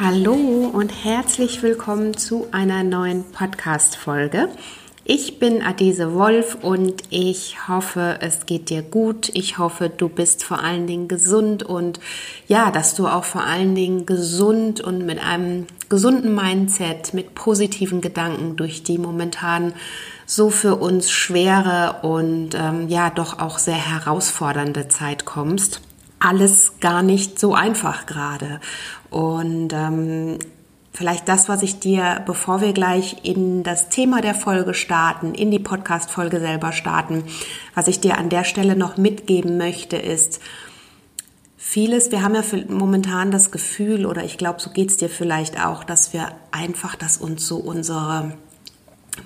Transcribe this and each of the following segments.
Hallo und herzlich willkommen zu einer neuen Podcast-Folge. Ich bin Adese Wolf und ich hoffe, es geht dir gut. Ich hoffe, du bist vor allen Dingen gesund und ja, dass du auch vor allen Dingen gesund und mit einem gesunden Mindset, mit positiven Gedanken durch die momentan so für uns schwere und ähm, ja doch auch sehr herausfordernde Zeit kommst. Alles gar nicht so einfach gerade. Und ähm, vielleicht das, was ich dir, bevor wir gleich in das Thema der Folge starten, in die Podcast-Folge selber starten, was ich dir an der Stelle noch mitgeben möchte, ist, vieles, wir haben ja momentan das Gefühl, oder ich glaube, so geht es dir vielleicht auch, dass wir einfach, dass uns so unsere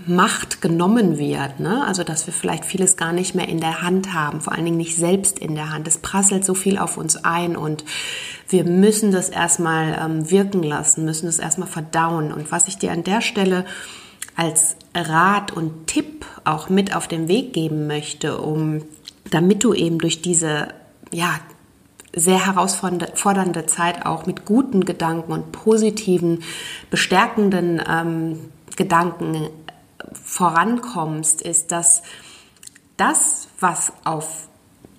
Macht genommen wird. Ne? Also dass wir vielleicht vieles gar nicht mehr in der Hand haben, vor allen Dingen nicht selbst in der Hand. Es prasselt so viel auf uns ein und wir müssen das erstmal ähm, wirken lassen, müssen das erstmal verdauen. Und was ich dir an der Stelle als Rat und Tipp auch mit auf den Weg geben möchte, um damit du eben durch diese ja sehr herausfordernde Zeit auch mit guten Gedanken und positiven, bestärkenden ähm, Gedanken vorankommst, ist, dass das, was auf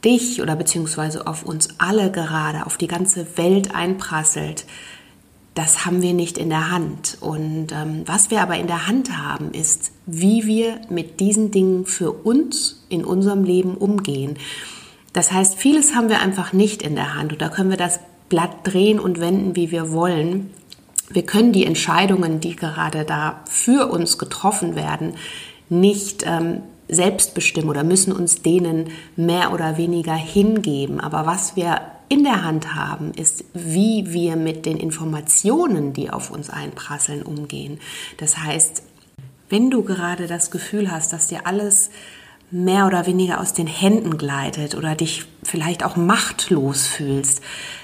dich oder beziehungsweise auf uns alle gerade, auf die ganze Welt einprasselt, das haben wir nicht in der Hand. Und ähm, was wir aber in der Hand haben, ist, wie wir mit diesen Dingen für uns in unserem Leben umgehen. Das heißt, vieles haben wir einfach nicht in der Hand und da können wir das Blatt drehen und wenden, wie wir wollen. Wir können die Entscheidungen, die gerade da für uns getroffen werden, nicht ähm, selbst bestimmen oder müssen uns denen mehr oder weniger hingeben. Aber was wir in der Hand haben, ist, wie wir mit den Informationen, die auf uns einprasseln, umgehen. Das heißt, wenn du gerade das Gefühl hast, dass dir alles mehr oder weniger aus den Händen gleitet oder dich vielleicht auch machtlos fühlst,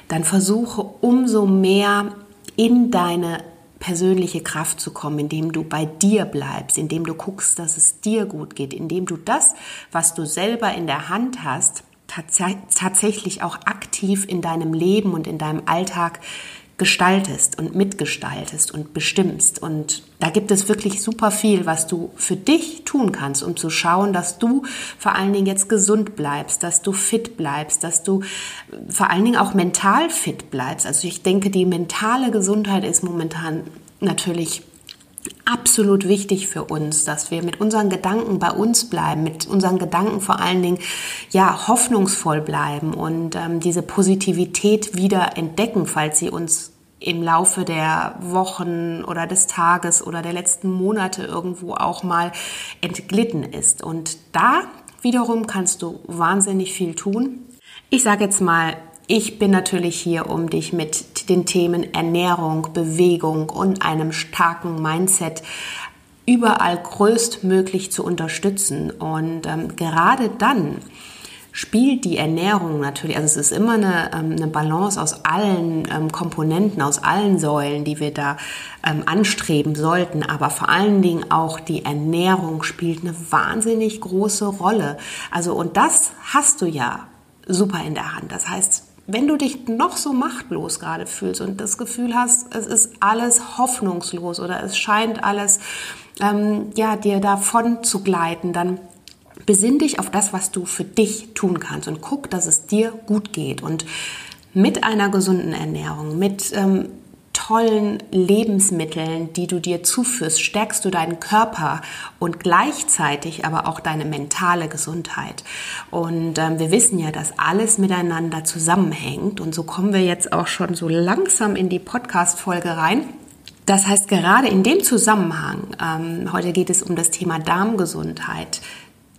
dann versuche umso mehr in deine persönliche Kraft zu kommen, indem du bei dir bleibst, indem du guckst, dass es dir gut geht, indem du das, was du selber in der Hand hast, tatsächlich auch aktiv in deinem Leben und in deinem Alltag gestaltest und mitgestaltest und bestimmst. Und da gibt es wirklich super viel, was du für dich tun kannst, um zu schauen, dass du vor allen Dingen jetzt gesund bleibst, dass du fit bleibst, dass du vor allen Dingen auch mental fit bleibst. Also ich denke, die mentale Gesundheit ist momentan natürlich absolut wichtig für uns, dass wir mit unseren Gedanken bei uns bleiben, mit unseren Gedanken vor allen Dingen ja hoffnungsvoll bleiben und ähm, diese Positivität wieder entdecken, falls sie uns im Laufe der Wochen oder des Tages oder der letzten Monate irgendwo auch mal entglitten ist. Und da wiederum kannst du wahnsinnig viel tun. Ich sage jetzt mal, ich bin natürlich hier, um dich mit den Themen Ernährung, Bewegung und einem starken Mindset überall größtmöglich zu unterstützen. Und ähm, gerade dann spielt die Ernährung natürlich, also es ist immer eine, ähm, eine Balance aus allen ähm, Komponenten, aus allen Säulen, die wir da ähm, anstreben sollten, aber vor allen Dingen auch die Ernährung spielt eine wahnsinnig große Rolle. Also und das hast du ja super in der Hand. Das heißt, wenn du dich noch so machtlos gerade fühlst und das Gefühl hast, es ist alles hoffnungslos oder es scheint alles ähm, ja dir davon zu gleiten, dann besinn dich auf das, was du für dich tun kannst und guck, dass es dir gut geht. Und mit einer gesunden Ernährung, mit ähm, tollen Lebensmitteln, die du dir zuführst, stärkst du deinen Körper und gleichzeitig aber auch deine mentale Gesundheit. Und ähm, wir wissen ja, dass alles miteinander zusammenhängt. Und so kommen wir jetzt auch schon so langsam in die Podcast-Folge rein. Das heißt, gerade in dem Zusammenhang, ähm, heute geht es um das Thema Darmgesundheit,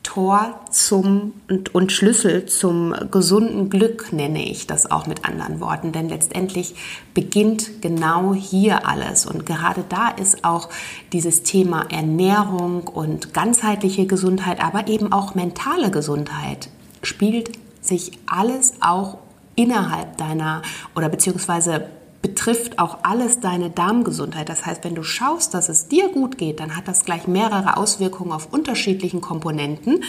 Tor zum und, und, Schlüssel zum gesunden Glück nenne ich das auch mit anderen Worten, denn letztendlich beginnt genau hier alles. Und gerade da ist auch dieses Thema Ernährung und ganzheitliche Gesundheit, aber eben auch mentale Gesundheit spielt sich alles auch innerhalb deiner oder beziehungsweise betrifft auch alles deine Darmgesundheit. Das heißt, wenn du schaust, dass es dir gut geht, dann hat das gleich mehrere Auswirkungen auf unterschiedlichen Komponenten.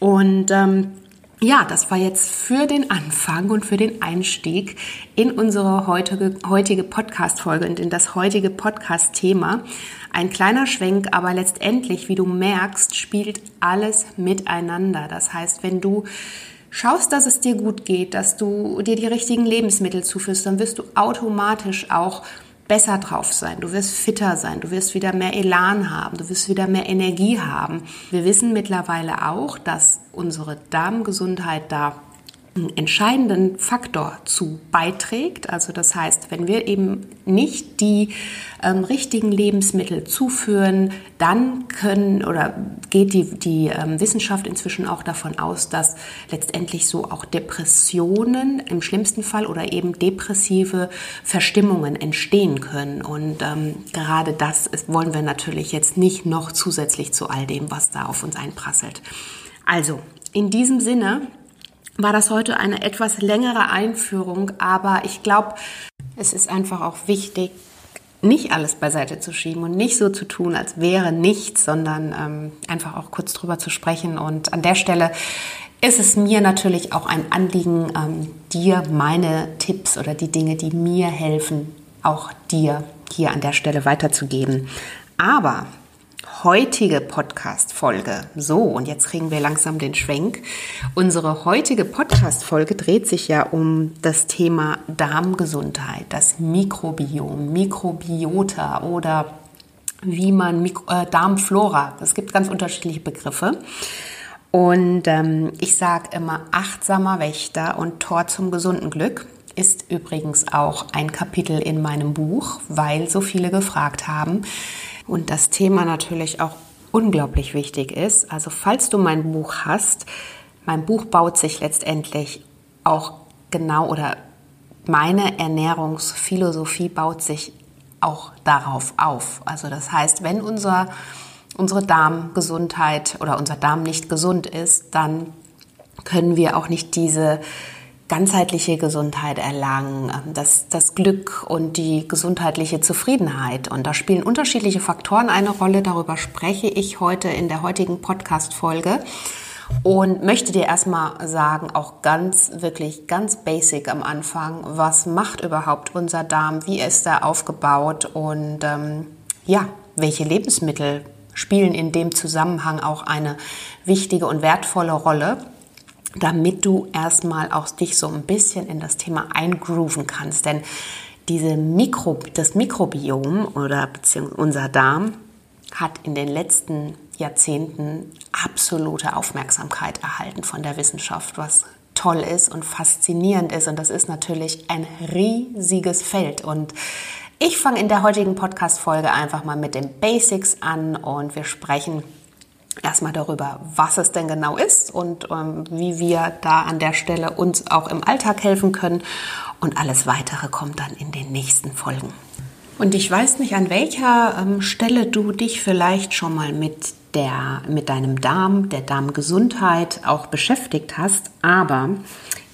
Und ähm, ja, das war jetzt für den Anfang und für den Einstieg in unsere heutige, heutige Podcast-Folge und in das heutige Podcast-Thema. Ein kleiner Schwenk, aber letztendlich, wie du merkst, spielt alles miteinander. Das heißt, wenn du schaust, dass es dir gut geht, dass du dir die richtigen Lebensmittel zuführst, dann wirst du automatisch auch besser drauf sein, du wirst fitter sein, du wirst wieder mehr Elan haben, du wirst wieder mehr Energie haben. Wir wissen mittlerweile auch, dass unsere Darmgesundheit da entscheidenden Faktor zu beiträgt. Also das heißt, wenn wir eben nicht die ähm, richtigen Lebensmittel zuführen, dann können oder geht die, die ähm, Wissenschaft inzwischen auch davon aus, dass letztendlich so auch Depressionen im schlimmsten Fall oder eben depressive Verstimmungen entstehen können. Und ähm, gerade das ist, wollen wir natürlich jetzt nicht noch zusätzlich zu all dem, was da auf uns einprasselt. Also, in diesem Sinne, war das heute eine etwas längere Einführung, aber ich glaube, es ist einfach auch wichtig, nicht alles beiseite zu schieben und nicht so zu tun, als wäre nichts, sondern ähm, einfach auch kurz drüber zu sprechen. Und an der Stelle ist es mir natürlich auch ein Anliegen, ähm, dir meine Tipps oder die Dinge, die mir helfen, auch dir hier an der Stelle weiterzugeben. Aber heutige Podcast-Folge. So, und jetzt kriegen wir langsam den Schwenk. Unsere heutige Podcast-Folge dreht sich ja um das Thema Darmgesundheit, das Mikrobiom, Mikrobiota oder wie man Mikro äh, Darmflora. Es gibt ganz unterschiedliche Begriffe. Und ähm, ich sage immer achtsamer Wächter und Tor zum gesunden Glück ist übrigens auch ein Kapitel in meinem Buch, weil so viele gefragt haben, und das Thema natürlich auch unglaublich wichtig ist. Also falls du mein Buch hast, mein Buch baut sich letztendlich auch genau oder meine Ernährungsphilosophie baut sich auch darauf auf. Also das heißt, wenn unser, unsere Darmgesundheit oder unser Darm nicht gesund ist, dann können wir auch nicht diese ganzheitliche Gesundheit erlangen, ähm, das, das Glück und die gesundheitliche Zufriedenheit. Und da spielen unterschiedliche Faktoren eine Rolle. Darüber spreche ich heute in der heutigen Podcast-Folge und möchte dir erstmal sagen, auch ganz, wirklich ganz basic am Anfang, was macht überhaupt unser Darm, wie ist er aufgebaut und ähm, ja, welche Lebensmittel spielen in dem Zusammenhang auch eine wichtige und wertvolle Rolle damit du erstmal auch dich so ein bisschen in das Thema eingrooven kannst. Denn diese Mikro, das Mikrobiom oder beziehungsweise unser Darm hat in den letzten Jahrzehnten absolute Aufmerksamkeit erhalten von der Wissenschaft, was toll ist und faszinierend ist. Und das ist natürlich ein riesiges Feld. Und ich fange in der heutigen Podcast-Folge einfach mal mit den Basics an und wir sprechen erstmal darüber, was es denn genau ist und ähm, wie wir da an der Stelle uns auch im Alltag helfen können. Und alles weitere kommt dann in den nächsten Folgen. Und ich weiß nicht, an welcher ähm, Stelle du dich vielleicht schon mal mit der, mit deinem Darm, der Darmgesundheit auch beschäftigt hast, aber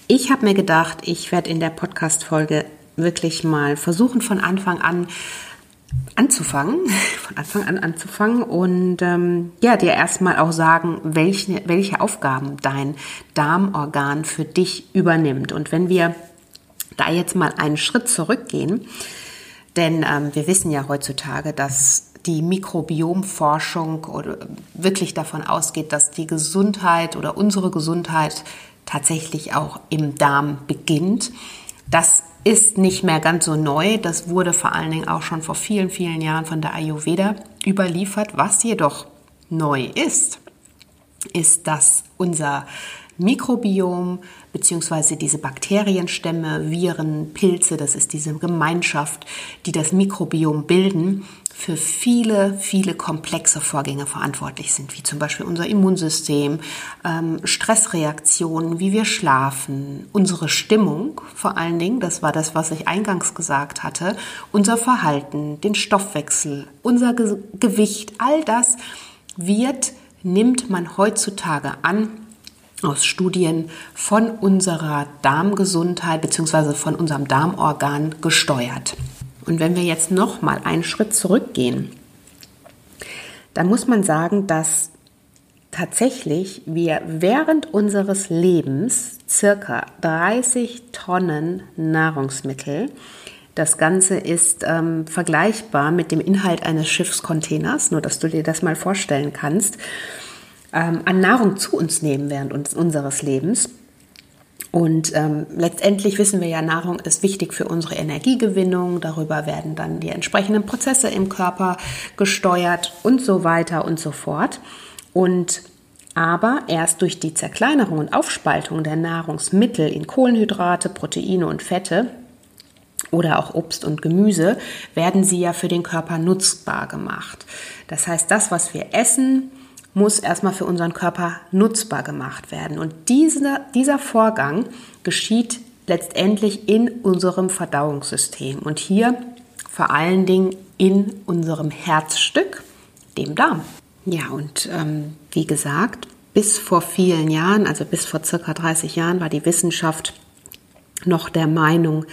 ich habe mir gedacht, ich werde in der Podcast-Folge wirklich mal versuchen, von Anfang an anzufangen, von Anfang an anzufangen und ähm, ja, dir erstmal auch sagen, welche, welche Aufgaben dein Darmorgan für dich übernimmt. Und wenn wir da jetzt mal einen Schritt zurückgehen, denn ähm, wir wissen ja heutzutage, dass die Mikrobiomforschung oder wirklich davon ausgeht, dass die Gesundheit oder unsere Gesundheit tatsächlich auch im Darm beginnt. Das ist nicht mehr ganz so neu. Das wurde vor allen Dingen auch schon vor vielen, vielen Jahren von der Ayurveda überliefert. Was jedoch neu ist, ist, dass unser Mikrobiom beziehungsweise diese Bakterienstämme, Viren, Pilze, das ist diese Gemeinschaft, die das Mikrobiom bilden, für viele, viele komplexe Vorgänge verantwortlich sind, wie zum Beispiel unser Immunsystem, ähm, Stressreaktionen, wie wir schlafen, unsere Stimmung vor allen Dingen, das war das, was ich eingangs gesagt hatte, unser Verhalten, den Stoffwechsel, unser Ge Gewicht, all das wird, nimmt man heutzutage an, aus Studien von unserer Darmgesundheit bzw. von unserem Darmorgan gesteuert. Und wenn wir jetzt noch mal einen Schritt zurückgehen, dann muss man sagen, dass tatsächlich wir während unseres Lebens circa 30 Tonnen Nahrungsmittel das Ganze ist ähm, vergleichbar mit dem Inhalt eines Schiffscontainers, nur dass du dir das mal vorstellen kannst, ähm, an Nahrung zu uns nehmen während uns, unseres Lebens. Und ähm, letztendlich wissen wir ja, Nahrung ist wichtig für unsere Energiegewinnung. Darüber werden dann die entsprechenden Prozesse im Körper gesteuert und so weiter und so fort. Und aber erst durch die Zerkleinerung und Aufspaltung der Nahrungsmittel in Kohlenhydrate, Proteine und Fette oder auch Obst und Gemüse werden sie ja für den Körper nutzbar gemacht. Das heißt, das, was wir essen, muss erstmal für unseren Körper nutzbar gemacht werden. Und dieser, dieser Vorgang geschieht letztendlich in unserem Verdauungssystem und hier vor allen Dingen in unserem Herzstück, dem Darm. Ja, und ähm, wie gesagt, bis vor vielen Jahren, also bis vor circa 30 Jahren, war die Wissenschaft noch der Meinung,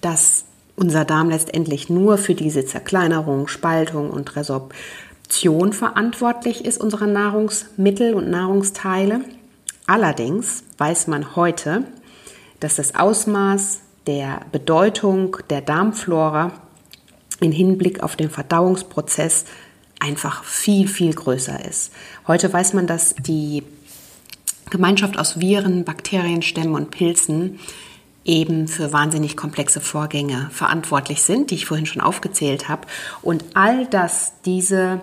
dass unser Darm letztendlich nur für diese Zerkleinerung, Spaltung und Resorption Produktion verantwortlich ist unserer Nahrungsmittel und Nahrungsteile. Allerdings weiß man heute, dass das Ausmaß der Bedeutung der Darmflora in Hinblick auf den Verdauungsprozess einfach viel, viel größer ist. Heute weiß man, dass die Gemeinschaft aus Viren, Bakterienstämmen und Pilzen eben für wahnsinnig komplexe Vorgänge verantwortlich sind, die ich vorhin schon aufgezählt habe. Und all das, diese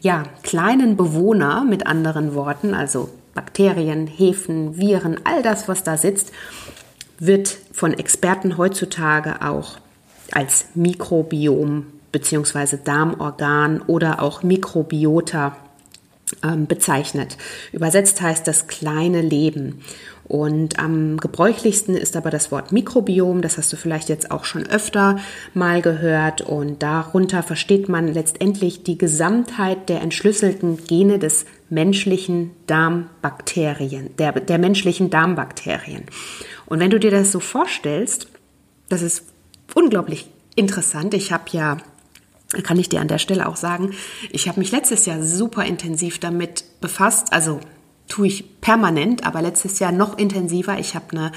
ja, kleinen Bewohner mit anderen Worten, also Bakterien, Hefen, Viren, all das, was da sitzt, wird von Experten heutzutage auch als Mikrobiom bzw. Darmorgan oder auch Mikrobiota ähm, bezeichnet. Übersetzt heißt das kleine Leben. Und am gebräuchlichsten ist aber das Wort Mikrobiom, das hast du vielleicht jetzt auch schon öfter mal gehört. Und darunter versteht man letztendlich die Gesamtheit der entschlüsselten Gene des menschlichen Darmbakterien, der, der menschlichen Darmbakterien. Und wenn du dir das so vorstellst, das ist unglaublich interessant. Ich habe ja kann ich dir an der Stelle auch sagen, ich habe mich letztes Jahr super intensiv damit befasst, also tue ich permanent, aber letztes Jahr noch intensiver. Ich habe eine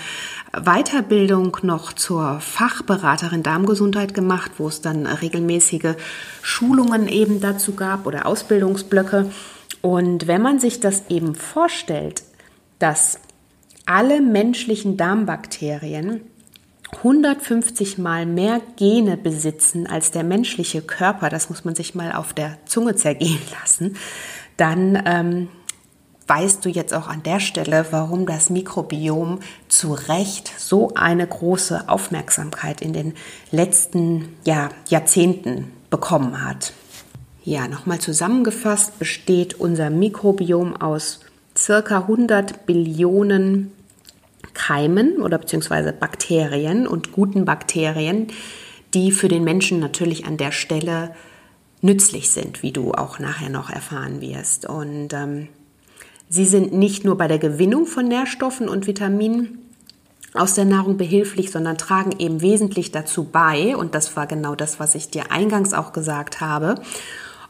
Weiterbildung noch zur Fachberaterin Darmgesundheit gemacht, wo es dann regelmäßige Schulungen eben dazu gab oder Ausbildungsblöcke. Und wenn man sich das eben vorstellt, dass alle menschlichen Darmbakterien 150 mal mehr Gene besitzen als der menschliche Körper, das muss man sich mal auf der Zunge zergehen lassen, dann ähm, weißt du jetzt auch an der Stelle, warum das Mikrobiom zu Recht so eine große Aufmerksamkeit in den letzten ja, Jahrzehnten bekommen hat. Ja, nochmal zusammengefasst besteht unser Mikrobiom aus circa 100 Billionen Keimen oder beziehungsweise Bakterien und guten Bakterien, die für den Menschen natürlich an der Stelle nützlich sind, wie du auch nachher noch erfahren wirst. Und ähm, Sie sind nicht nur bei der Gewinnung von Nährstoffen und Vitaminen aus der Nahrung behilflich, sondern tragen eben wesentlich dazu bei, und das war genau das, was ich dir eingangs auch gesagt habe,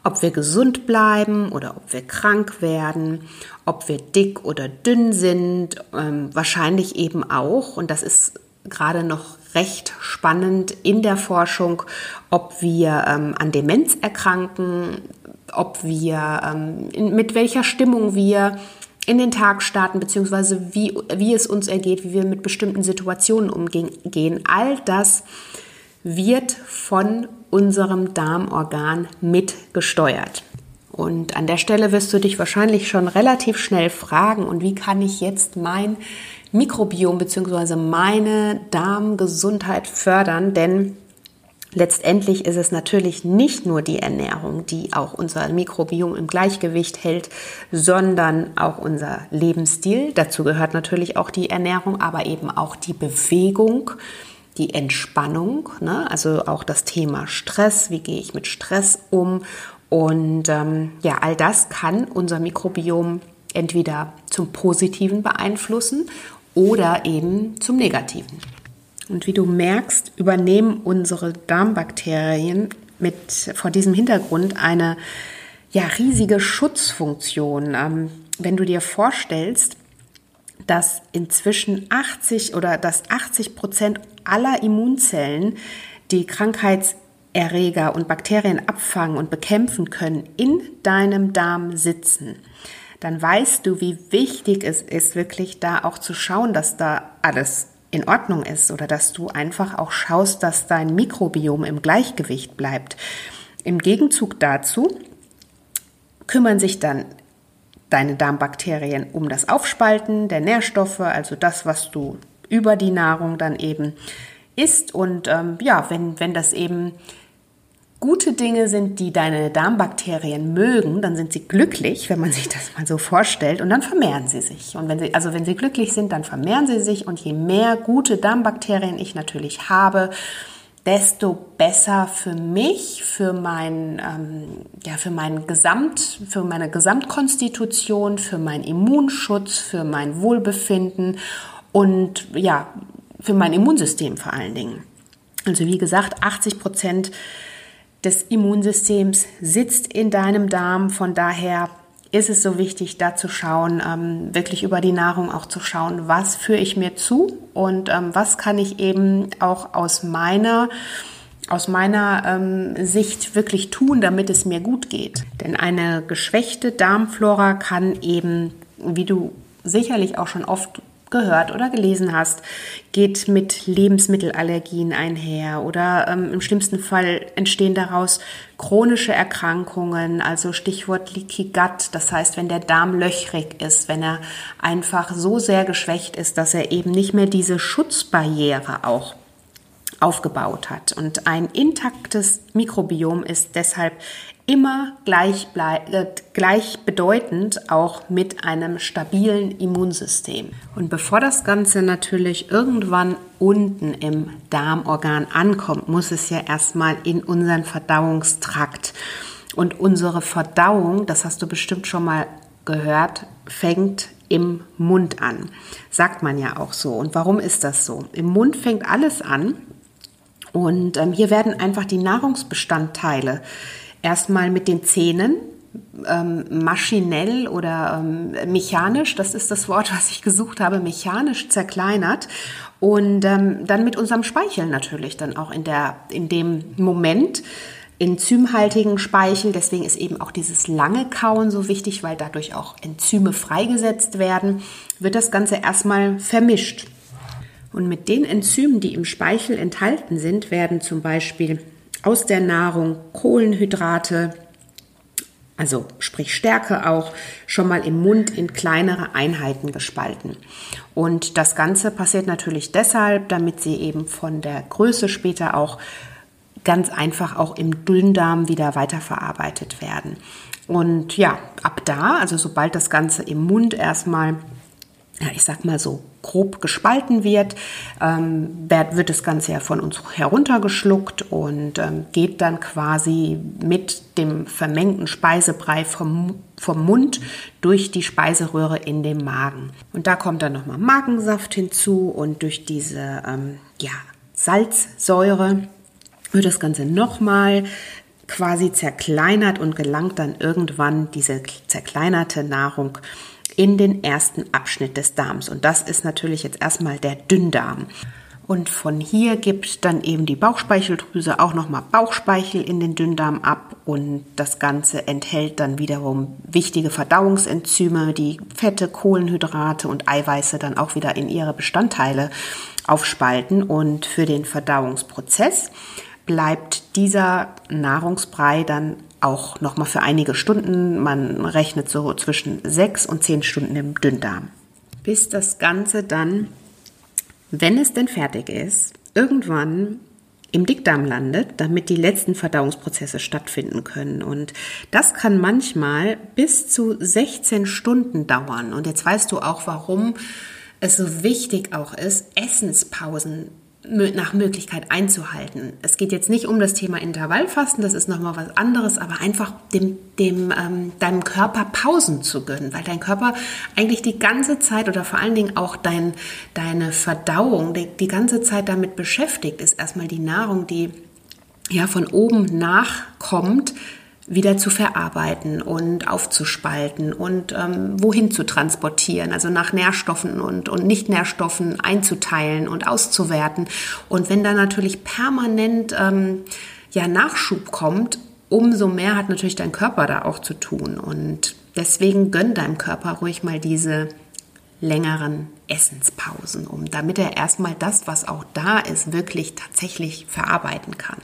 ob wir gesund bleiben oder ob wir krank werden, ob wir dick oder dünn sind, ähm, wahrscheinlich eben auch, und das ist gerade noch recht spannend in der Forschung, ob wir ähm, an Demenz erkranken, ob wir, ähm, in, mit welcher Stimmung wir in den Tag starten, beziehungsweise wie, wie es uns ergeht, wie wir mit bestimmten Situationen umgehen. All das wird von unserem Darmorgan mitgesteuert. Und an der Stelle wirst du dich wahrscheinlich schon relativ schnell fragen, und wie kann ich jetzt mein Mikrobiom bzw. meine Darmgesundheit fördern, denn Letztendlich ist es natürlich nicht nur die Ernährung, die auch unser Mikrobiom im Gleichgewicht hält, sondern auch unser Lebensstil. Dazu gehört natürlich auch die Ernährung, aber eben auch die Bewegung, die Entspannung, ne? also auch das Thema Stress, wie gehe ich mit Stress um. Und ähm, ja, all das kann unser Mikrobiom entweder zum Positiven beeinflussen oder eben zum Negativen. Und wie du merkst, übernehmen unsere Darmbakterien mit vor diesem Hintergrund eine ja, riesige Schutzfunktion. Ähm, wenn du dir vorstellst, dass inzwischen 80 oder dass 80 Prozent aller Immunzellen die Krankheitserreger und Bakterien abfangen und bekämpfen können, in deinem Darm sitzen, dann weißt du, wie wichtig es ist, wirklich da auch zu schauen, dass da alles in Ordnung ist oder dass du einfach auch schaust, dass dein Mikrobiom im Gleichgewicht bleibt. Im Gegenzug dazu kümmern sich dann deine Darmbakterien um das Aufspalten der Nährstoffe, also das, was du über die Nahrung dann eben isst. Und ähm, ja, wenn, wenn das eben gute Dinge sind, die deine Darmbakterien mögen, dann sind sie glücklich, wenn man sich das mal so vorstellt, und dann vermehren sie sich. Und wenn sie, also wenn sie glücklich sind, dann vermehren sie sich. Und je mehr gute Darmbakterien ich natürlich habe, desto besser für mich, für mein, ähm, ja, für mein Gesamt, für meine Gesamtkonstitution, für meinen Immunschutz, für mein Wohlbefinden und ja, für mein Immunsystem vor allen Dingen. Also wie gesagt, 80 Prozent des Immunsystems sitzt in deinem Darm. Von daher ist es so wichtig, da zu schauen, ähm, wirklich über die Nahrung auch zu schauen, was führe ich mir zu und ähm, was kann ich eben auch aus meiner aus meiner ähm, Sicht wirklich tun, damit es mir gut geht. Denn eine geschwächte Darmflora kann eben, wie du sicherlich auch schon oft gehört oder gelesen hast, geht mit Lebensmittelallergien einher oder ähm, im schlimmsten Fall entstehen daraus chronische Erkrankungen, also Stichwort Leaky Gut, das heißt, wenn der Darm löchrig ist, wenn er einfach so sehr geschwächt ist, dass er eben nicht mehr diese Schutzbarriere auch aufgebaut hat. Und ein intaktes Mikrobiom ist deshalb immer gleich, äh, gleichbedeutend auch mit einem stabilen Immunsystem. Und bevor das Ganze natürlich irgendwann unten im Darmorgan ankommt, muss es ja erstmal in unseren Verdauungstrakt. Und unsere Verdauung, das hast du bestimmt schon mal gehört, fängt im Mund an. Sagt man ja auch so. Und warum ist das so? Im Mund fängt alles an. Und ähm, hier werden einfach die Nahrungsbestandteile erstmal mit den Zähnen ähm, maschinell oder ähm, mechanisch, das ist das Wort, was ich gesucht habe, mechanisch zerkleinert und ähm, dann mit unserem Speichel natürlich dann auch in, der, in dem Moment enzymhaltigen Speichel. Deswegen ist eben auch dieses lange Kauen so wichtig, weil dadurch auch Enzyme freigesetzt werden, wird das Ganze erstmal vermischt. Und mit den Enzymen, die im Speichel enthalten sind, werden zum Beispiel aus der Nahrung Kohlenhydrate, also sprich Stärke auch, schon mal im Mund in kleinere Einheiten gespalten. Und das Ganze passiert natürlich deshalb, damit sie eben von der Größe später auch ganz einfach auch im Dünndarm wieder weiterverarbeitet werden. Und ja, ab da, also sobald das Ganze im Mund erstmal ja, ich sag mal so, grob gespalten wird, ähm, wird das Ganze ja von uns heruntergeschluckt und ähm, geht dann quasi mit dem vermengten Speisebrei vom, vom Mund durch die Speiseröhre in den Magen. Und da kommt dann nochmal Magensaft hinzu und durch diese ähm, ja, Salzsäure wird das Ganze nochmal quasi zerkleinert und gelangt dann irgendwann diese zerkleinerte Nahrung in den ersten Abschnitt des Darms. Und das ist natürlich jetzt erstmal der Dünndarm. Und von hier gibt dann eben die Bauchspeicheldrüse auch nochmal Bauchspeichel in den Dünndarm ab und das Ganze enthält dann wiederum wichtige Verdauungsenzyme, die Fette, Kohlenhydrate und Eiweiße dann auch wieder in ihre Bestandteile aufspalten und für den Verdauungsprozess bleibt dieser Nahrungsbrei dann auch nochmal für einige Stunden. Man rechnet so zwischen sechs und zehn Stunden im Dünndarm. bis das Ganze dann, wenn es denn fertig ist, irgendwann im Dickdarm landet, damit die letzten Verdauungsprozesse stattfinden können. Und das kann manchmal bis zu 16 Stunden dauern. Und jetzt weißt du auch, warum es so wichtig auch ist, Essenspausen nach Möglichkeit einzuhalten. Es geht jetzt nicht um das Thema Intervallfasten, das ist nochmal was anderes, aber einfach dem, dem, ähm, deinem Körper Pausen zu gönnen, weil dein Körper eigentlich die ganze Zeit oder vor allen Dingen auch dein, deine Verdauung die, die ganze Zeit damit beschäftigt ist, erstmal die Nahrung, die ja von oben nachkommt, wieder zu verarbeiten und aufzuspalten und ähm, wohin zu transportieren, also nach Nährstoffen und, und Nicht-Nährstoffen einzuteilen und auszuwerten. Und wenn da natürlich permanent ähm, ja, Nachschub kommt, umso mehr hat natürlich dein Körper da auch zu tun. Und deswegen gönn deinem Körper ruhig mal diese längeren Essenspausen, um damit er erstmal das, was auch da ist, wirklich tatsächlich verarbeiten kann.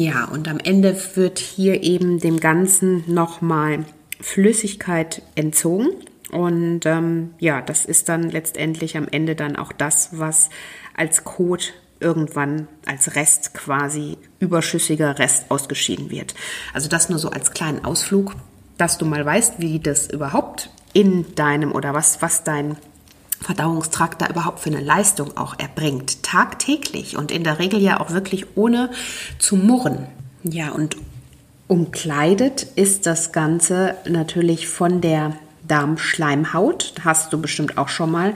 Ja, und am Ende wird hier eben dem Ganzen nochmal Flüssigkeit entzogen. Und ähm, ja, das ist dann letztendlich am Ende dann auch das, was als Kot irgendwann als Rest quasi überschüssiger Rest ausgeschieden wird. Also das nur so als kleinen Ausflug, dass du mal weißt, wie das überhaupt in deinem oder was, was dein Verdauungstrakt da überhaupt für eine Leistung auch erbringt, tagtäglich und in der Regel ja auch wirklich ohne zu murren. Ja, und umkleidet ist das Ganze natürlich von der Darmschleimhaut. Hast du bestimmt auch schon mal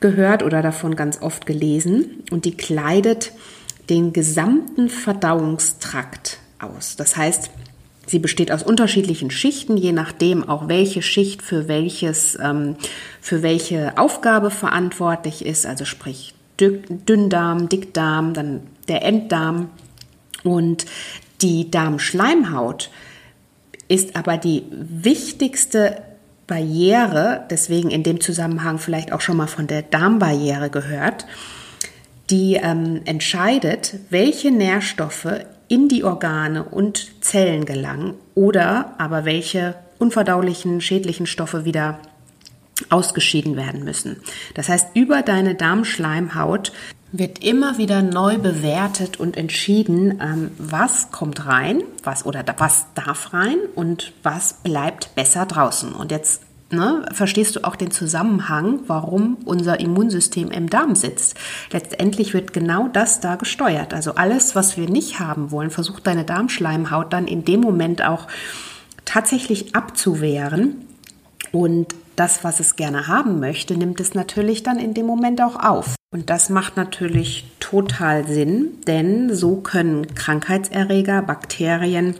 gehört oder davon ganz oft gelesen. Und die kleidet den gesamten Verdauungstrakt aus. Das heißt, Sie besteht aus unterschiedlichen Schichten, je nachdem auch welche Schicht für welches, ähm, für welche Aufgabe verantwortlich ist. Also sprich Dünndarm, Dickdarm, dann der Enddarm und die Darmschleimhaut ist aber die wichtigste Barriere, deswegen in dem Zusammenhang vielleicht auch schon mal von der Darmbarriere gehört, die ähm, entscheidet, welche Nährstoffe in die Organe und Zellen gelangen oder aber welche unverdaulichen, schädlichen Stoffe wieder ausgeschieden werden müssen. Das heißt, über deine Darmschleimhaut wird immer wieder neu bewertet und entschieden, ähm, was kommt rein, was oder was darf rein und was bleibt besser draußen. Und jetzt ne, verstehst du auch den Zusammenhang, warum unser Immunsystem im Darm sitzt. Letztendlich wird genau das da gesteuert. Also alles, was wir nicht haben wollen, versucht deine Darmschleimhaut dann in dem Moment auch tatsächlich abzuwehren. Und das, was es gerne haben möchte, nimmt es natürlich dann in dem Moment auch auf. Und das macht natürlich total Sinn, denn so können Krankheitserreger, Bakterien,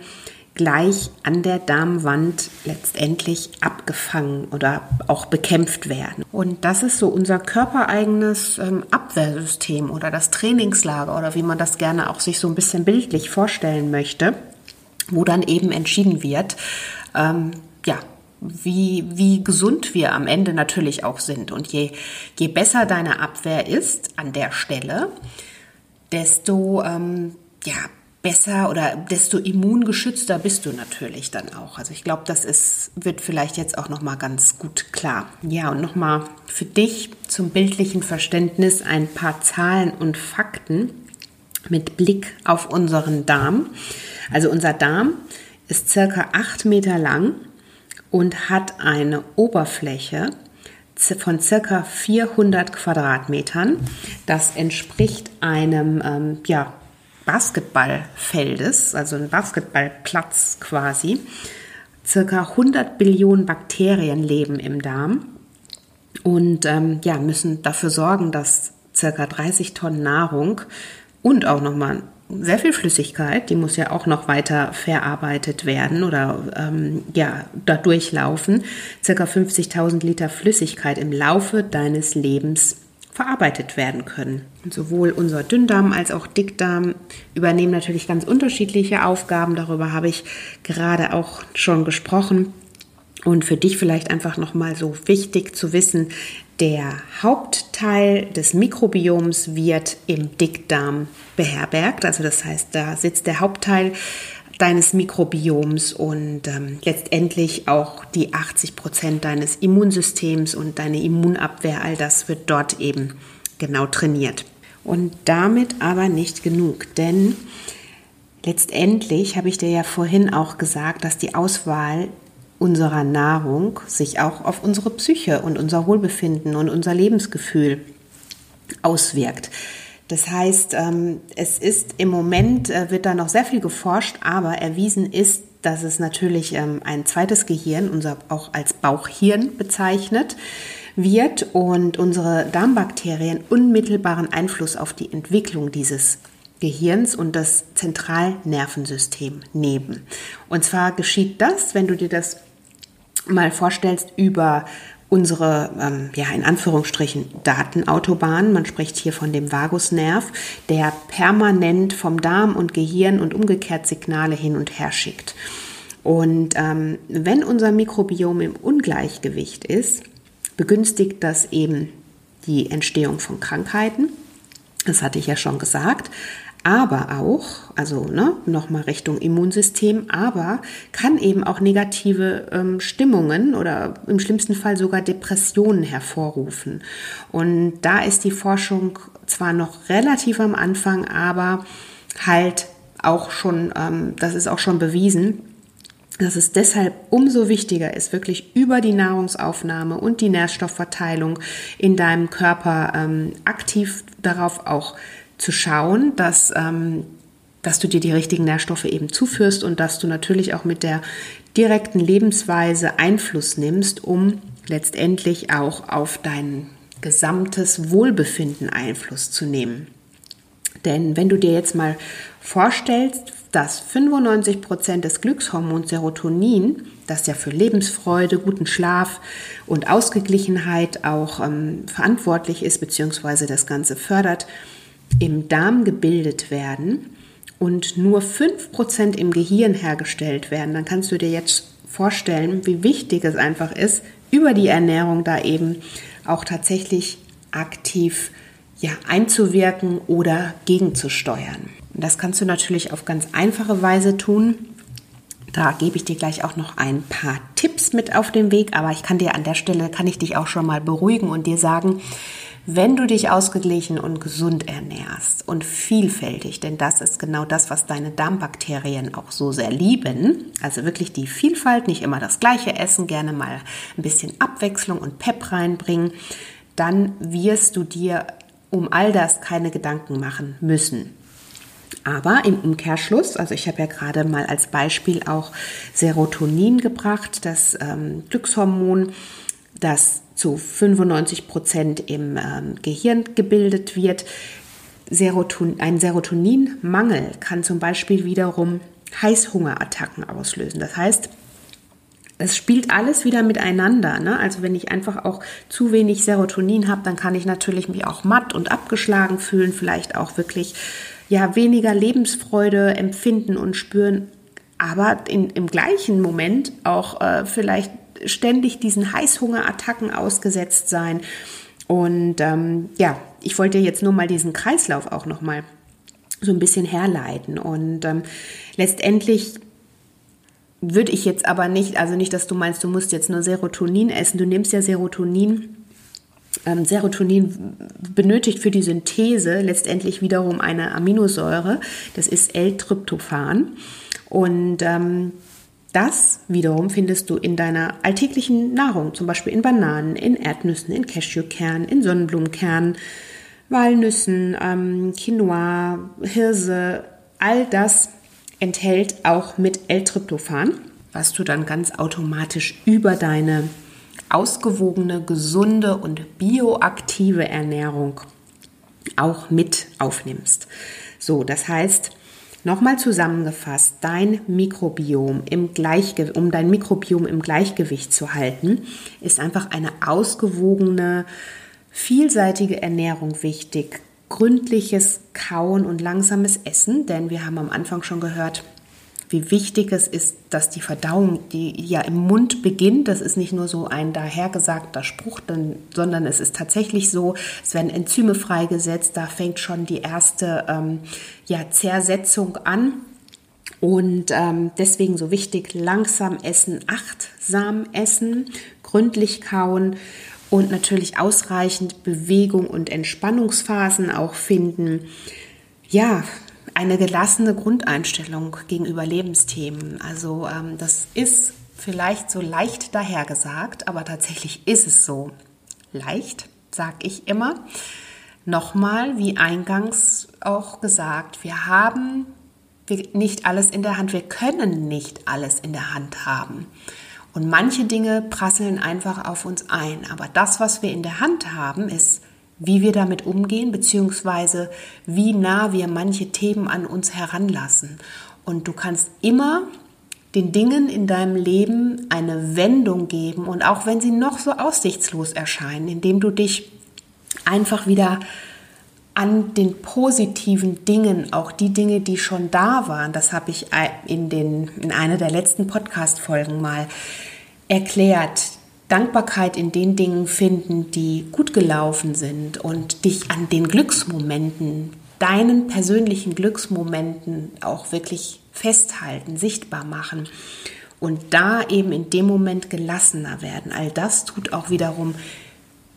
gleich an der Darmwand letztendlich abgefangen oder auch bekämpft werden. Und das ist so unser körpereigenes ähm, Abwehrsystem oder das Trainingslager oder wie man das gerne auch sich so ein bisschen bildlich vorstellen möchte, wo dann eben entschieden wird, ähm, ja, wie, wie gesund wir am Ende natürlich auch sind. Und je, je besser deine Abwehr ist an der Stelle, desto ähm, ja, besser oder desto immungeschützter bist du natürlich dann auch. Also ich glaube, das ist, wird vielleicht jetzt auch nochmal ganz gut klar. Ja, und nochmal für dich zum bildlichen Verständnis ein paar Zahlen und Fakten mit Blick auf unseren Darm. Also unser Darm ist circa acht Meter lang und hat eine Oberfläche von circa 400 Quadratmetern. Das entspricht einem ähm, ja, Basketballfeldes, also ein Basketballplatz quasi. Circa 100 Billionen Bakterien leben im Darm und ähm, ja, müssen dafür sorgen, dass circa 30 Tonnen Nahrung und auch nochmal sehr viel Flüssigkeit, die muss ja auch noch weiter verarbeitet werden oder ähm, ja, da durchlaufen, circa 50.000 Liter Flüssigkeit im Laufe deines Lebens verarbeitet werden können. Und sowohl unser Dünndarm als auch Dickdarm übernehmen natürlich ganz unterschiedliche Aufgaben. Darüber habe ich gerade auch schon gesprochen. Und für dich vielleicht einfach nochmal so wichtig zu wissen, der Hauptteil des Mikrobioms wird im Dickdarm beherbergt. Also das heißt, da sitzt der Hauptteil deines Mikrobioms und ähm, letztendlich auch die 80 Prozent deines Immunsystems und deine Immunabwehr, all das wird dort eben genau trainiert. Und damit aber nicht genug, denn letztendlich habe ich dir ja vorhin auch gesagt, dass die Auswahl unserer Nahrung sich auch auf unsere Psyche und unser Wohlbefinden und unser Lebensgefühl auswirkt. Das heißt, ähm, es ist im Moment, äh, wird da noch sehr viel geforscht, aber erwiesen ist, dass es natürlich ähm, ein zweites Gehirn, unser auch als Bauchhirn bezeichnet, wird und unsere Darmbakterien unmittelbaren Einfluss auf die Entwicklung dieses Gehirns und das Zentralnervensystem nehmen. Und zwar geschieht das, wenn du dir das mal vorstellst, über unsere, ähm, ja, in Anführungsstrichen, Datenautobahn. Man spricht hier von dem Vagusnerv, der permanent vom Darm und Gehirn und umgekehrt Signale hin und her schickt. Und ähm, wenn unser Mikrobiom im Ungleichgewicht ist, begünstigt das eben die Entstehung von Krankheiten. Das hatte ich ja schon gesagt aber auch, also ne, nochmal Richtung Immunsystem, aber kann eben auch negative ähm, Stimmungen oder im schlimmsten Fall sogar Depressionen hervorrufen. Und da ist die Forschung zwar noch relativ am Anfang, aber halt auch schon, ähm, das ist auch schon bewiesen, dass es deshalb umso wichtiger ist, wirklich über die Nahrungsaufnahme und die Nährstoffverteilung in deinem Körper ähm, aktiv darauf auch zu schauen, dass, ähm, dass du dir die richtigen Nährstoffe eben zuführst und dass du natürlich auch mit der direkten Lebensweise Einfluss nimmst, um letztendlich auch auf dein gesamtes Wohlbefinden Einfluss zu nehmen. Denn wenn du dir jetzt mal vorstellst, dass 95 Prozent des Glückshormons Serotonin, das ja für Lebensfreude, guten Schlaf und Ausgeglichenheit auch ähm, verantwortlich ist, beziehungsweise das Ganze fördert, im Darm gebildet werden und nur 5% im Gehirn hergestellt werden, dann kannst du dir jetzt vorstellen, wie wichtig es einfach ist, über die Ernährung da eben auch tatsächlich aktiv ja, einzuwirken oder gegenzusteuern. Und das kannst du natürlich auf ganz einfache Weise tun. Da gebe ich dir gleich auch noch ein paar Tipps mit auf den Weg, aber ich kann dir an der Stelle, kann ich dich auch schon mal beruhigen und dir sagen, wenn du dich ausgeglichen und gesund ernährst und vielfältig, denn das ist genau das, was deine Darmbakterien auch so sehr lieben, also wirklich die Vielfalt, nicht immer das gleiche essen, gerne mal ein bisschen Abwechslung und Pep reinbringen, dann wirst du dir um all das keine Gedanken machen müssen. Aber im Umkehrschluss, also ich habe ja gerade mal als Beispiel auch Serotonin gebracht, das ähm, Glückshormon, das zu 95 Prozent im ähm, Gehirn gebildet wird. Seroton ein Serotoninmangel kann zum Beispiel wiederum Heißhungerattacken auslösen. Das heißt, es spielt alles wieder miteinander. Ne? Also wenn ich einfach auch zu wenig Serotonin habe, dann kann ich natürlich mich auch matt und abgeschlagen fühlen, vielleicht auch wirklich ja weniger Lebensfreude empfinden und spüren, aber in, im gleichen Moment auch äh, vielleicht ständig diesen Heißhungerattacken ausgesetzt sein. Und ähm, ja, ich wollte jetzt nur mal diesen Kreislauf auch noch mal so ein bisschen herleiten. Und ähm, letztendlich würde ich jetzt aber nicht, also nicht, dass du meinst, du musst jetzt nur Serotonin essen. Du nimmst ja Serotonin. Ähm, Serotonin benötigt für die Synthese letztendlich wiederum eine Aminosäure. Das ist L-Tryptophan. Und ähm, das wiederum findest du in deiner alltäglichen Nahrung, zum Beispiel in Bananen, in Erdnüssen, in Cashewkernen, in Sonnenblumenkernen, Walnüssen, ähm, Quinoa, Hirse. All das enthält auch mit L-Tryptophan, was du dann ganz automatisch über deine ausgewogene, gesunde und bioaktive Ernährung auch mit aufnimmst. So, das heißt, Nochmal zusammengefasst, dein Mikrobiom im um dein Mikrobiom im Gleichgewicht zu halten, ist einfach eine ausgewogene, vielseitige Ernährung wichtig. Gründliches Kauen und langsames Essen, denn wir haben am Anfang schon gehört, wie wichtig es ist, dass die Verdauung, die ja im Mund beginnt, das ist nicht nur so ein dahergesagter Spruch, sondern es ist tatsächlich so, es werden Enzyme freigesetzt, da fängt schon die erste ähm, ja, Zersetzung an. Und ähm, deswegen so wichtig, langsam essen, achtsam essen, gründlich kauen und natürlich ausreichend Bewegung und Entspannungsphasen auch finden. Ja, eine gelassene Grundeinstellung gegenüber Lebensthemen. Also ähm, das ist vielleicht so leicht dahergesagt, aber tatsächlich ist es so. Leicht, sag ich immer. Nochmal, wie eingangs auch gesagt, wir haben nicht alles in der Hand, wir können nicht alles in der Hand haben. Und manche Dinge prasseln einfach auf uns ein. Aber das, was wir in der Hand haben, ist, wie wir damit umgehen, beziehungsweise wie nah wir manche Themen an uns heranlassen. Und du kannst immer den Dingen in deinem Leben eine Wendung geben und auch wenn sie noch so aussichtslos erscheinen, indem du dich einfach wieder an den positiven Dingen, auch die Dinge, die schon da waren, das habe ich in, den, in einer der letzten Podcast-Folgen mal erklärt. Dankbarkeit in den Dingen finden, die gut gelaufen sind und dich an den Glücksmomenten, deinen persönlichen Glücksmomenten auch wirklich festhalten, sichtbar machen und da eben in dem Moment gelassener werden. All das tut auch wiederum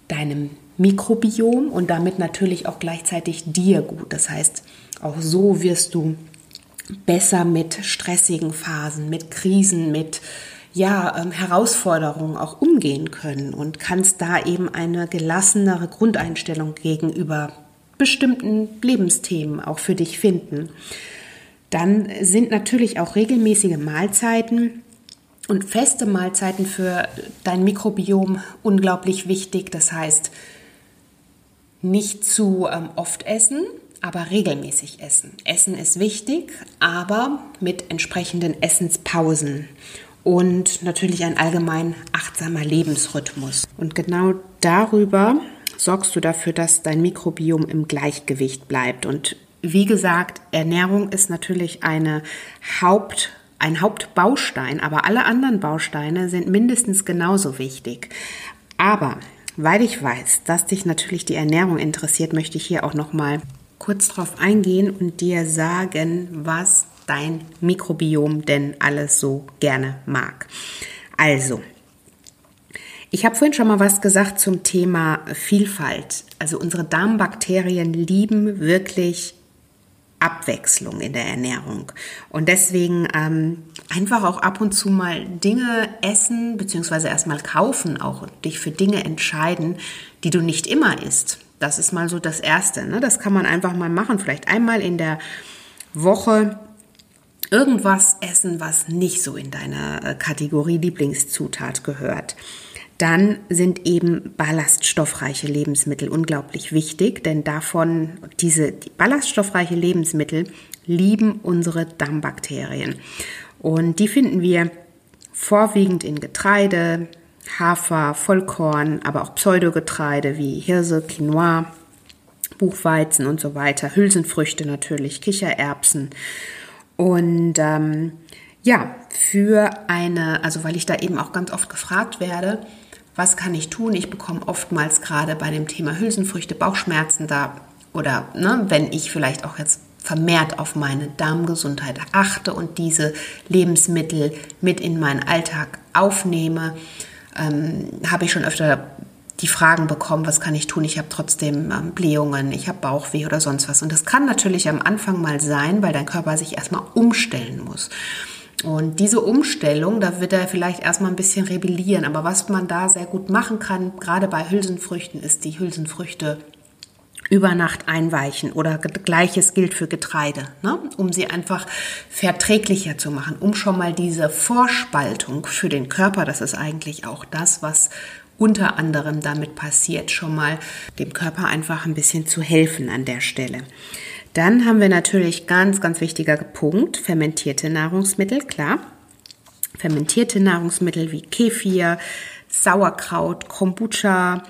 deinem Mikrobiom und damit natürlich auch gleichzeitig dir gut. Das heißt, auch so wirst du besser mit stressigen Phasen, mit Krisen, mit ja, ähm, Herausforderungen auch umgehen können und kannst da eben eine gelassenere Grundeinstellung gegenüber bestimmten Lebensthemen auch für dich finden. Dann sind natürlich auch regelmäßige Mahlzeiten und feste Mahlzeiten für dein Mikrobiom unglaublich wichtig. Das heißt, nicht zu ähm, oft essen, aber regelmäßig essen. Essen ist wichtig, aber mit entsprechenden Essenspausen und natürlich ein allgemein achtsamer Lebensrhythmus. Und genau darüber sorgst du dafür, dass dein Mikrobiom im Gleichgewicht bleibt. Und wie gesagt, Ernährung ist natürlich eine Haupt, ein Hauptbaustein, aber alle anderen Bausteine sind mindestens genauso wichtig. Aber weil ich weiß, dass dich natürlich die Ernährung interessiert, möchte ich hier auch noch mal kurz drauf eingehen und dir sagen, was dein Mikrobiom denn alles so gerne mag. Also, ich habe vorhin schon mal was gesagt zum Thema Vielfalt. Also unsere Darmbakterien lieben wirklich Abwechslung in der Ernährung. Und deswegen ähm, einfach auch ab und zu mal Dinge essen, beziehungsweise erstmal kaufen, auch dich für Dinge entscheiden, die du nicht immer isst. Das ist mal so das Erste. Ne? Das kann man einfach mal machen. Vielleicht einmal in der Woche irgendwas essen, was nicht so in deine äh, Kategorie Lieblingszutat gehört. Dann sind eben ballaststoffreiche Lebensmittel unglaublich wichtig, denn davon, diese die ballaststoffreiche Lebensmittel lieben unsere Darmbakterien. Und die finden wir vorwiegend in Getreide, Hafer, Vollkorn, aber auch Pseudogetreide wie Hirse, Quinoa, Buchweizen und so weiter, Hülsenfrüchte natürlich, Kichererbsen. Und ähm, ja, für eine, also weil ich da eben auch ganz oft gefragt werde, was kann ich tun? Ich bekomme oftmals gerade bei dem Thema Hülsenfrüchte Bauchschmerzen da oder ne, wenn ich vielleicht auch jetzt vermehrt auf meine Darmgesundheit achte und diese Lebensmittel mit in meinen Alltag aufnehme, ähm, habe ich schon öfter die Fragen bekommen, was kann ich tun? Ich habe trotzdem ähm, Blähungen, ich habe Bauchweh oder sonst was. Und das kann natürlich am Anfang mal sein, weil dein Körper sich erstmal umstellen muss. Und diese Umstellung, da wird er vielleicht erstmal ein bisschen rebellieren. Aber was man da sehr gut machen kann, gerade bei Hülsenfrüchten, ist die Hülsenfrüchte über Nacht einweichen oder gleiches gilt für Getreide, ne? um sie einfach verträglicher zu machen, um schon mal diese Vorspaltung für den Körper, das ist eigentlich auch das, was unter anderem damit passiert, schon mal dem Körper einfach ein bisschen zu helfen an der Stelle. Dann haben wir natürlich ganz, ganz wichtiger Punkt, fermentierte Nahrungsmittel, klar. Fermentierte Nahrungsmittel wie Kefir, Sauerkraut, Kombucha,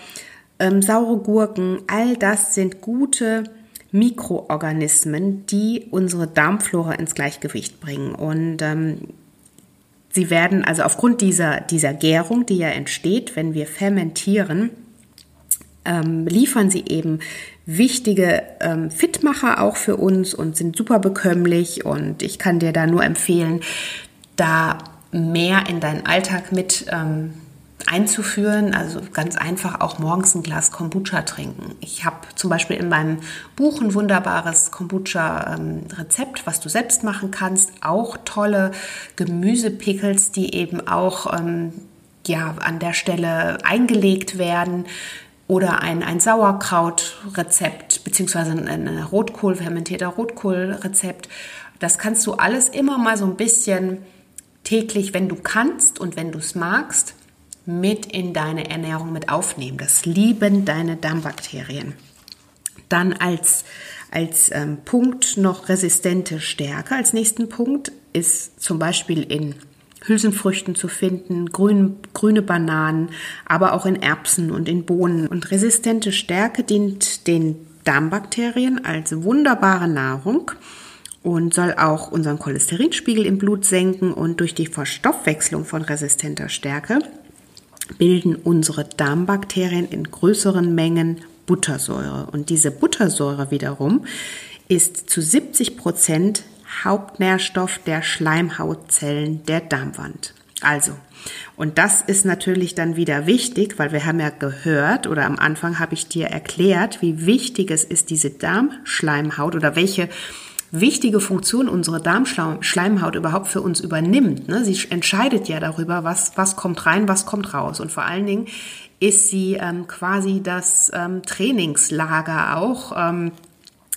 ähm, saure Gurken, all das sind gute Mikroorganismen, die unsere Darmflora ins Gleichgewicht bringen. Und ähm, sie werden also aufgrund dieser, dieser Gärung, die ja entsteht, wenn wir fermentieren, ähm, liefern sie eben wichtige ähm, Fitmacher auch für uns und sind super bekömmlich. Und ich kann dir da nur empfehlen, da mehr in deinen Alltag mit ähm, einzuführen. Also ganz einfach auch morgens ein Glas Kombucha trinken. Ich habe zum Beispiel in meinem Buch ein wunderbares Kombucha-Rezept, was du selbst machen kannst. Auch tolle Gemüsepickels, die eben auch ähm, ja, an der Stelle eingelegt werden oder ein, ein Sauerkraut-Rezept beziehungsweise ein Rotkohl, fermentierter Rotkohl-Rezept. Das kannst du alles immer mal so ein bisschen täglich, wenn du kannst und wenn du es magst, mit in deine Ernährung mit aufnehmen. Das lieben deine Darmbakterien. Dann als, als ähm, Punkt noch resistente Stärke. Als nächsten Punkt ist zum Beispiel in Hülsenfrüchten zu finden, grün, grüne Bananen, aber auch in Erbsen und in Bohnen. Und resistente Stärke dient den Darmbakterien als wunderbare Nahrung und soll auch unseren Cholesterinspiegel im Blut senken und durch die Verstoffwechslung von resistenter Stärke bilden unsere Darmbakterien in größeren Mengen Buttersäure. Und diese Buttersäure wiederum ist zu 70 Prozent Hauptnährstoff der Schleimhautzellen der Darmwand. Also, und das ist natürlich dann wieder wichtig, weil wir haben ja gehört oder am Anfang habe ich dir erklärt, wie wichtig es ist, diese Darmschleimhaut oder welche wichtige Funktion unsere Darmschleimhaut überhaupt für uns übernimmt. Ne? Sie entscheidet ja darüber, was, was kommt rein, was kommt raus. Und vor allen Dingen ist sie ähm, quasi das ähm, Trainingslager auch, ähm,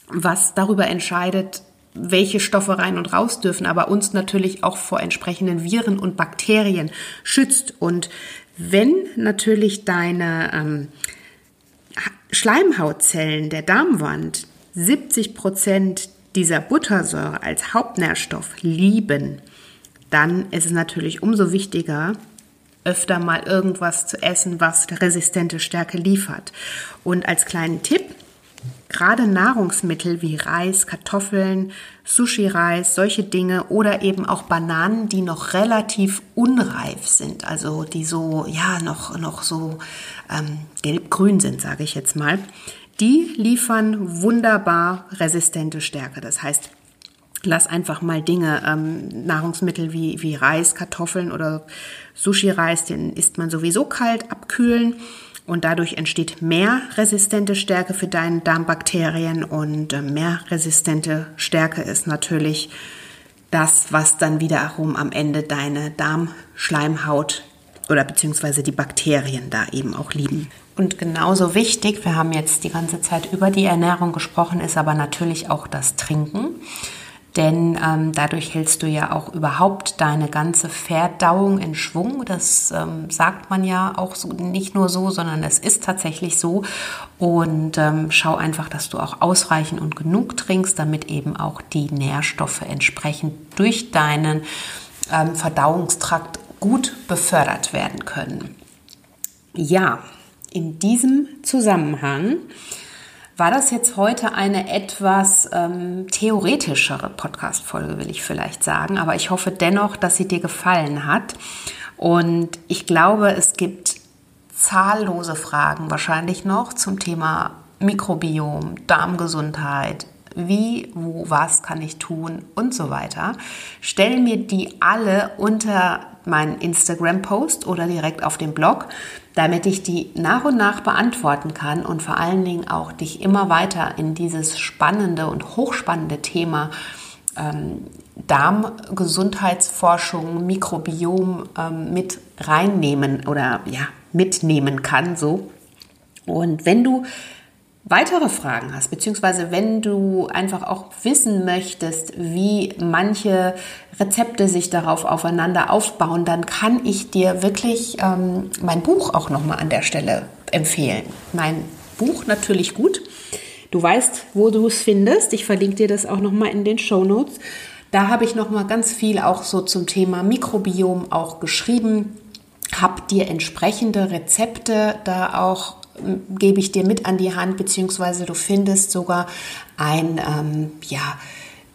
was darüber entscheidet, welche Stoffe rein und raus dürfen, aber uns natürlich auch vor entsprechenden Viren und Bakterien schützt. Und wenn natürlich deine ähm, Schleimhautzellen der Darmwand 70 Prozent dieser Buttersäure als Hauptnährstoff lieben, dann ist es natürlich umso wichtiger, öfter mal irgendwas zu essen, was resistente Stärke liefert. Und als kleinen Tipp, gerade Nahrungsmittel wie Reis, Kartoffeln, Sushi-Reis, solche Dinge oder eben auch Bananen, die noch relativ unreif sind, also die so, ja, noch, noch so ähm, gelb-grün sind, sage ich jetzt mal, die liefern wunderbar resistente Stärke. Das heißt, lass einfach mal Dinge, ähm, Nahrungsmittel wie, wie Reis, Kartoffeln oder Sushi-Reis, den isst man sowieso kalt, abkühlen und dadurch entsteht mehr resistente Stärke für deine Darmbakterien und äh, mehr resistente Stärke ist natürlich das, was dann wiederum am Ende deine Darmschleimhaut oder beziehungsweise die Bakterien da eben auch lieben. Und genauso wichtig, wir haben jetzt die ganze Zeit über die Ernährung gesprochen, ist aber natürlich auch das Trinken. Denn ähm, dadurch hältst du ja auch überhaupt deine ganze Verdauung in Schwung. Das ähm, sagt man ja auch so, nicht nur so, sondern es ist tatsächlich so. Und ähm, schau einfach, dass du auch ausreichend und genug trinkst, damit eben auch die Nährstoffe entsprechend durch deinen ähm, Verdauungstrakt gut befördert werden können. Ja, in diesem Zusammenhang war das jetzt heute eine etwas ähm, theoretischere Podcast-Folge, will ich vielleicht sagen. Aber ich hoffe dennoch, dass sie dir gefallen hat. Und ich glaube, es gibt zahllose Fragen wahrscheinlich noch zum Thema Mikrobiom, Darmgesundheit, wie, wo, was kann ich tun und so weiter. Stell mir die alle unter meinen Instagram-Post oder direkt auf dem Blog, damit ich die nach und nach beantworten kann und vor allen Dingen auch dich immer weiter in dieses spannende und hochspannende Thema ähm, Darmgesundheitsforschung, Mikrobiom ähm, mit reinnehmen oder ja, mitnehmen kann. So. Und wenn du weitere Fragen hast, beziehungsweise wenn du einfach auch wissen möchtest, wie manche Rezepte sich darauf aufeinander aufbauen, dann kann ich dir wirklich ähm, mein Buch auch nochmal an der Stelle empfehlen. Mein Buch natürlich gut. Du weißt, wo du es findest. Ich verlinke dir das auch nochmal in den Show Notes. Da habe ich nochmal ganz viel auch so zum Thema Mikrobiom auch geschrieben, habe dir entsprechende Rezepte da auch gebe ich dir mit an die Hand, beziehungsweise du findest sogar ein, ähm, ja,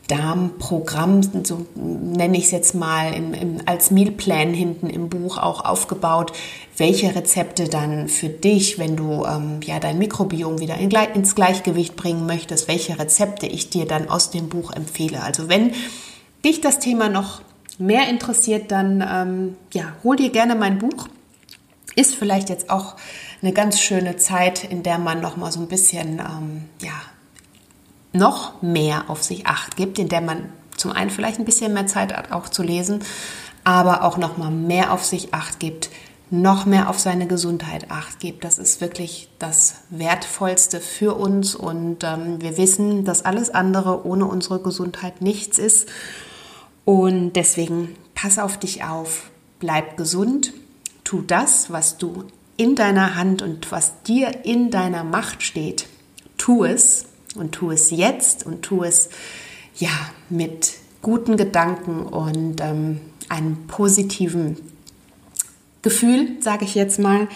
Darmprogramm, so nenne ich es jetzt mal, im, im, als Mealplan hinten im Buch auch aufgebaut, welche Rezepte dann für dich, wenn du ähm, ja dein Mikrobiom wieder in, ins Gleichgewicht bringen möchtest, welche Rezepte ich dir dann aus dem Buch empfehle. Also wenn dich das Thema noch mehr interessiert, dann ähm, ja, hol dir gerne mein Buch. Ist vielleicht jetzt auch eine ganz schöne Zeit, in der man noch mal so ein bisschen ähm, ja, noch mehr auf sich acht gibt, in der man zum einen vielleicht ein bisschen mehr Zeit hat, auch zu lesen, aber auch noch mal mehr auf sich acht gibt, noch mehr auf seine Gesundheit acht gibt. Das ist wirklich das Wertvollste für uns und ähm, wir wissen, dass alles andere ohne unsere Gesundheit nichts ist. Und deswegen pass auf dich auf, bleib gesund, tu das, was du in deiner Hand und was dir in deiner Macht steht. Tu es und tu es jetzt und tu es ja mit guten Gedanken und ähm, einem positiven Gefühl, sage ich jetzt mal.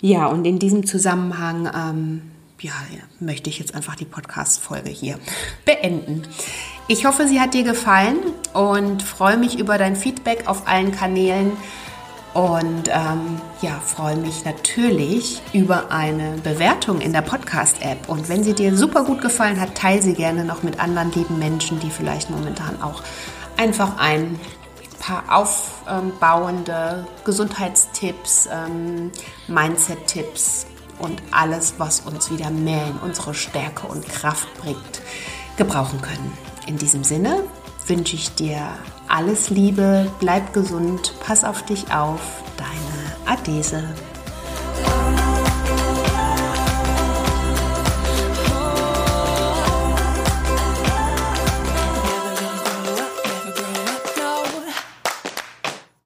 Ja, und in diesem Zusammenhang ähm, ja, möchte ich jetzt einfach die Podcast-Folge hier beenden. Ich hoffe, sie hat dir gefallen und freue mich über dein Feedback auf allen Kanälen. Und ähm, ja, freue mich natürlich über eine Bewertung in der Podcast-App. Und wenn sie dir super gut gefallen hat, teile sie gerne noch mit anderen lieben Menschen, die vielleicht momentan auch einfach ein paar aufbauende Gesundheitstipps, ähm, Mindset-Tipps und alles, was uns wieder mehr in unsere Stärke und Kraft bringt, gebrauchen können. In diesem Sinne wünsche ich dir alles Liebe, bleib gesund, pass auf dich auf, deine Adese.